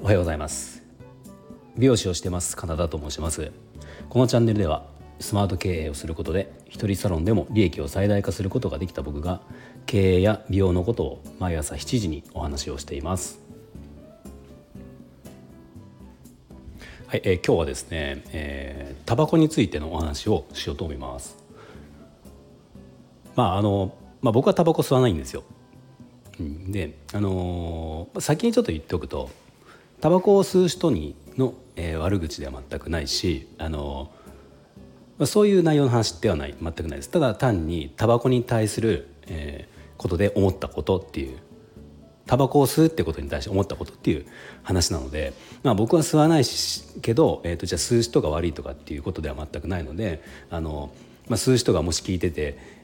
おはようございます。美容師をしてますカナダと申します。このチャンネルではスマート経営をすることで一人サロンでも利益を最大化することができた僕が経営や美容のことを毎朝7時にお話をしています。はい、えー、今日はですね、えー、タバコについてのお話をしようと思います。まああの、まあ、僕はタバコ吸わないんですよ。であのー、先にちょっと言っておくとタバコを吸う人にの、えー、悪口では全くないし、あのまあ、そういう内容の話ではない全くないです。ただ単にタバコに対する、えー、ことで思ったことっていうタバコを吸うってことに対して思ったことっていう話なので、まあ、僕は吸わないしけど、えーと、じゃあ吸う人が悪いとかっていうことでは全くないのであの、まあ、吸う人がもし聞いてて、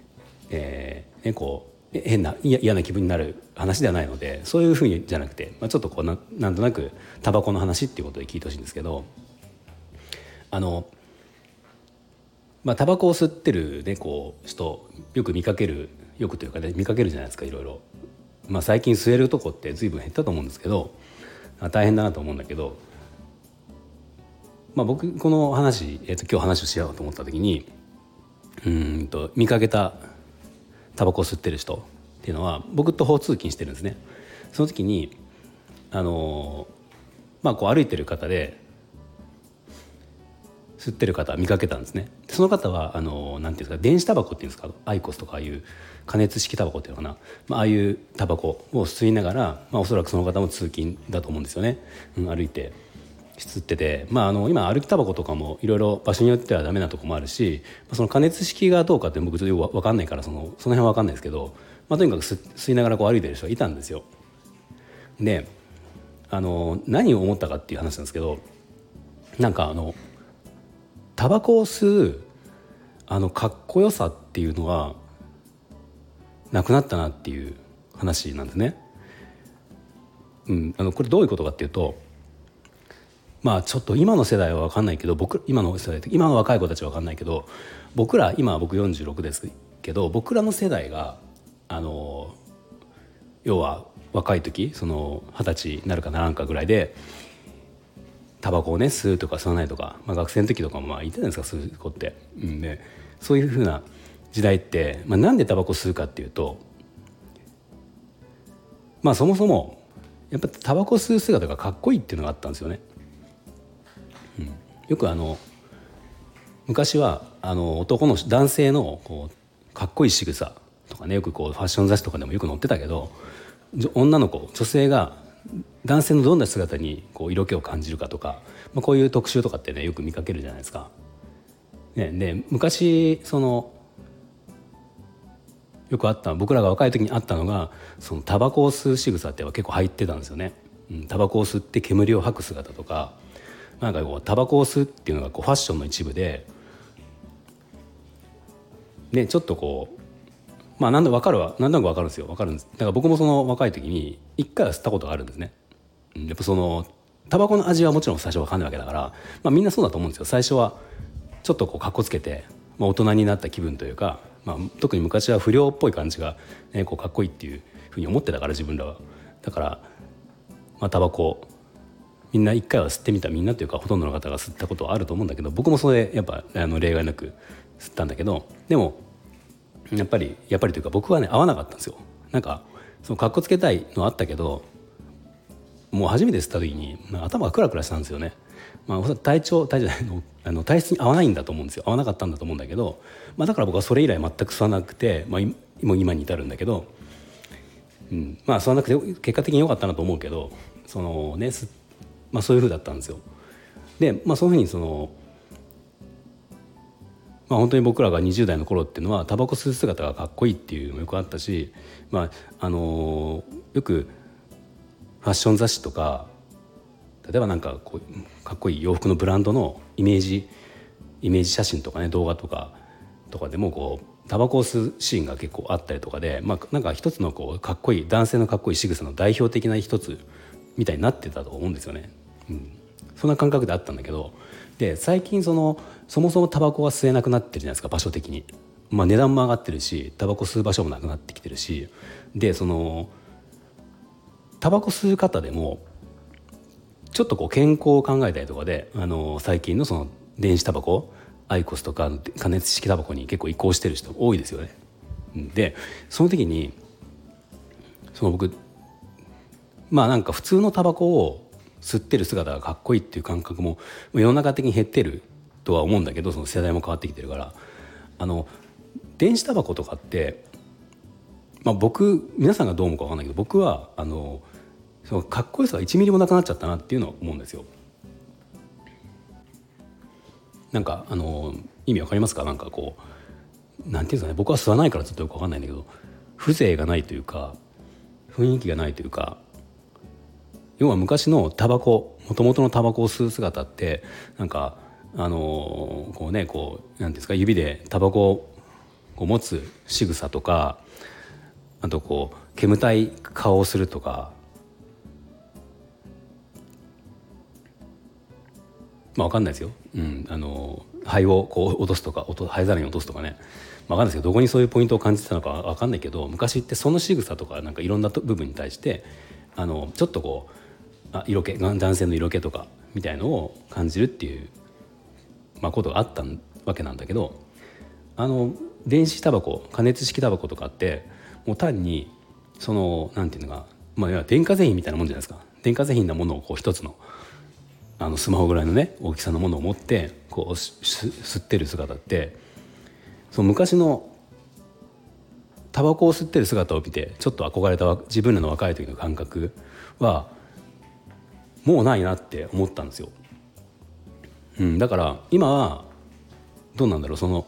えーね、こう変な嫌な気分になる話ではないのでそういうふうにじゃなくて、まあ、ちょっとこうななんとなくタバコの話っていうことで聞いてほしいんですけどあのまあタバコを吸ってる、ね、こう人よく見かけるよくというかね見かけるじゃないですかいろいろ。まあ、最近吸えるとこって随分減ったと思うんですけど大変だなと思うんだけど、まあ、僕この話、えー、と今日話をしようと思った時にうんと見かけたタバコを吸ってる人っていうのは僕と歩通勤してるんですね。その時にあのまあこう歩いてる方で吸ってる方見かけたんですね。その方はあのなんていうんですか電子タバコっていうんですかアイコスとかああいう加熱式タバコっていうのかな、まあ、ああいうタバコを吸いながら、まあ、おそらくその方も通勤だと思うんですよね、うん、歩いて。吸ってて、まあ、あの今歩きタバコとかもいろいろ場所によってはダメなとこもあるしその加熱式がどうかって僕ちょっと分かんないからそのその辺は分かんないですけど、まあ、とにかく吸いながらこう歩いてる人がいたんですよ。であの何を思ったかっていう話なんですけどなんかあのタバコを吸うあのかっこよさっていうのはなくなったなっていう話なんですね。うん、あのこれどういうことかっていうとまあちょっと今の世代は分かんないけど僕今の世代今の若い子たちは分かんないけど僕ら今僕46ですけど僕らの世代があの要は若い時その二十歳になるかならんかぐらいでタバコをね吸うとか吸わないとか、まあ、学生の時とかもまあいたじゃないですか吸う子って。うんでそういうふうな時代って、まあ、なんでタバコ吸うかっていうとまあそもそもやっぱタバコ吸う姿がかっこいいっていうのがあったんですよね。よくあの昔はあの男の男性のこうかっこいい仕草とかねよくこうファッション雑誌とかでもよく載ってたけど女の子女性が男性のどんな姿にこう色気を感じるかとか、まあ、こういう特集とかってねよく見かけるじゃないですか。ね、で昔そのよくあった僕らが若い時にあったのがそのタバコを吸う仕草っては結構入ってたんですよね。うん、タバコを吸って煙を吐く姿とかなんかこうタバコを吸うっていうのがこうファッションの一部で、ね、ちょっとこうまあ何で分かるわ何となく分かるんですよ。分かるんです。だから僕もその若い時に一回は吸ったことがあるんですね。やっぱそのタバコの味はもちろん最初分かんないわけだから、まあ、みんなそうだと思うんですよ。最初はちょっとこうかっこつけて、まあ、大人になった気分というか、まあ、特に昔は不良っぽい感じが、ね、こうかっこいいっていうふうに思ってたから自分らは。だから、まあ、タバコみんな一回は吸ってみたみんなというかほとんどの方が吸ったことはあると思うんだけど僕もそれやっぱあの例外なく吸ったんだけどでもやっぱりやっぱりというか僕はね合わなかったんですよ。なんかそのかっこつけたいのあったけどもう初めて吸った時に、まあ、頭がクラクラしたんですよね、まあ、体調体調あの体質に合わないんだと思うんですよ。合わなかったんだと思うんだけど、まあ、だから僕はそれ以来全く吸わなくて、まあ、今に至るんだけど、うん、まあ吸わなくて結果的に良かったなと思うけどそのねまあ、そういうふうだったんですよ。で、まあ、そういうふうにそのまあ、本当に僕らが20代の頃っていうのはタバコ吸う姿がかっこいいっていうのもよくあったし、まああのよくファッション雑誌とか例えばなんかこうかっこいい洋服のブランドのイメージイメージ写真とかね動画とかとかでもこうタバコを吸うシーンが結構あったりとかで、まあ、なんか一つのこうかっこいい男性のかっこいい仕草の代表的な一つみたいになってたと思うんですよね。うん、そんな感覚であったんだけどで最近そのそもそもタバコは吸えなくなってるじゃないですか場所的に。まあ、値段も上がってるしタバコ吸う場所もなくなってきてるし。でそのタバコ吸う方でもちょっとこう健康を考えたりとかであの最近のその電子タバコアイコスとか加熱式タバコに結構移行してる人多いですよね。でその時にその僕まあなんか普通のタバコを吸ってる姿がかっこいいっていう感覚も世の中的に減ってるとは思うんだけどその世代も変わってきてるから。あの電子タバコとかって、まあ、僕皆さんがどう思うか分かんないけど僕はあのそのかっこよさが1ミリもなくなっちゃったなっていうのは思うんですよ。なんかあの意味わかりますか？なんかこうなんていうんですかね？僕は吸わないからちょっとよくわかんないんだけど風情がないというか雰囲気がないというか要は昔のタバコもともとのタバコを吸う姿ってなんかあのこうねこうなんですか指でタバコを持つ仕草とかあとこう煙たい顔をするとかまあ分かんないですよ、うん、あの肺をこう落とすとか灰皿に落とすとかね。まあ分かんないですけどどこにそういうポイントを感じてたのか分かんないけど昔ってその仕草とかなんかいろんな部分に対してあのちょっとこうあ色気男性の色気とかみたいのを感じるっていう、まあ、ことがあったわけなんだけどあの電子タバコ加熱式タバコとかってもう単にそのなんていうのかまあ電化製品みたいなもんじゃないですか。電化製品なものをこう一つのあのスマホぐらいのね大きさのものを持ってこう吸ってる姿ってその昔のタバコを吸ってる姿を見てちょっと憧れた自分らの若い時の感覚はもうないなって思ったんですよ。うん、だから今はどうなんだろうその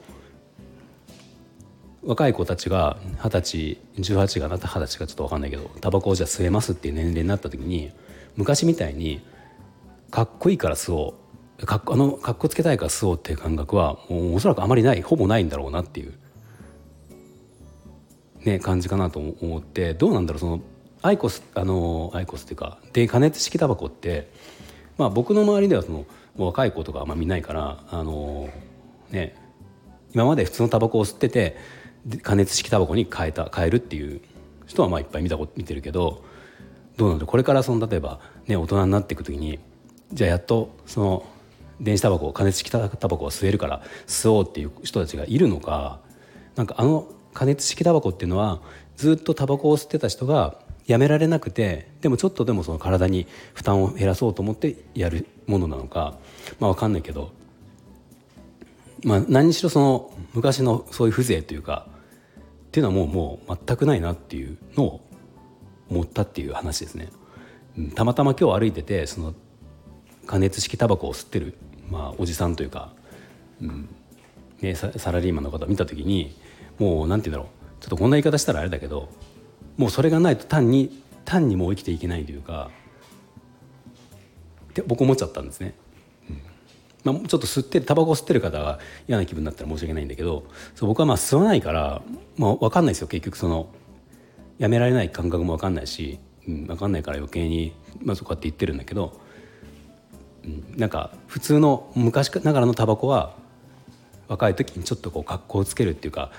若い子たちが二十歳18がなった二十歳かちょっと分かんないけどタバコをじゃあ吸えますっていう年齢になった時に昔みたいにかっこいいから吸おうかっあのかっこつけたいから吸おうっていう感覚はもうおそらくあまりないほぼないんだろうなっていう、ね、感じかなと思ってどうなんだろうそのアイコスあのアイコスっていうかで加熱式タバコって、まあ、僕の周りではその若い子とかあんま見ないからあのね今まで普通のタバコを吸ってて加熱式タバコに変えた変えるっていう人はまあいっぱい見たこと見てるけどどうなんだろうこれからその例えばね大人になっていく時にじゃあやっとその電子タバコ加熱式タバコを吸えるから吸おうっていう人たちがいるのかなんかあの加熱式タバコっていうのはずっとタバコを吸ってた人がやめられなくてでもちょっとでもその体に負担を減らそうと思ってやるものなのかまあ分かんないけど、まあ、何にしろその昔のそういう風情というかっていうのはもうもう全くないなっていうのを思ったっていう話ですね。たまたま今日歩いててその加熱式タバコを吸ってる、まあ、おじさんというか、うんね、サラリーマンの方を見た時にもう何て言うんだろうちょっとこんな言い方したらあれだけどもうそれがないと単に単にもう生きていけないというかって僕思っちゃったんですね。まあ、ちょっと吸ってタバコ吸ってる方が嫌な気分になったら申し訳ないんだけどそう僕はまあ吸わないから、まあ、分かんないですよ結局そのやめられない感覚も分かんないし、うん、分かんないから余計に、まあ、そうやって言ってるんだけどうんなんか普通の昔ながらのタバコは若い時にちょっとこう格好をつけるっていうか、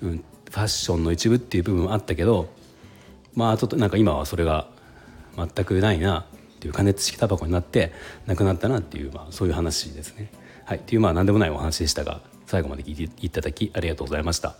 うん、ファッションの一部っていう部分はあったけどまあちょっとなんか今はそれが全くないなっていう加熱式タバコになってなくなったなっていう、まあ、そういう話ですね。はい、っていうまあ何でもないお話でしたが最後まで聞いていただきありがとうございました。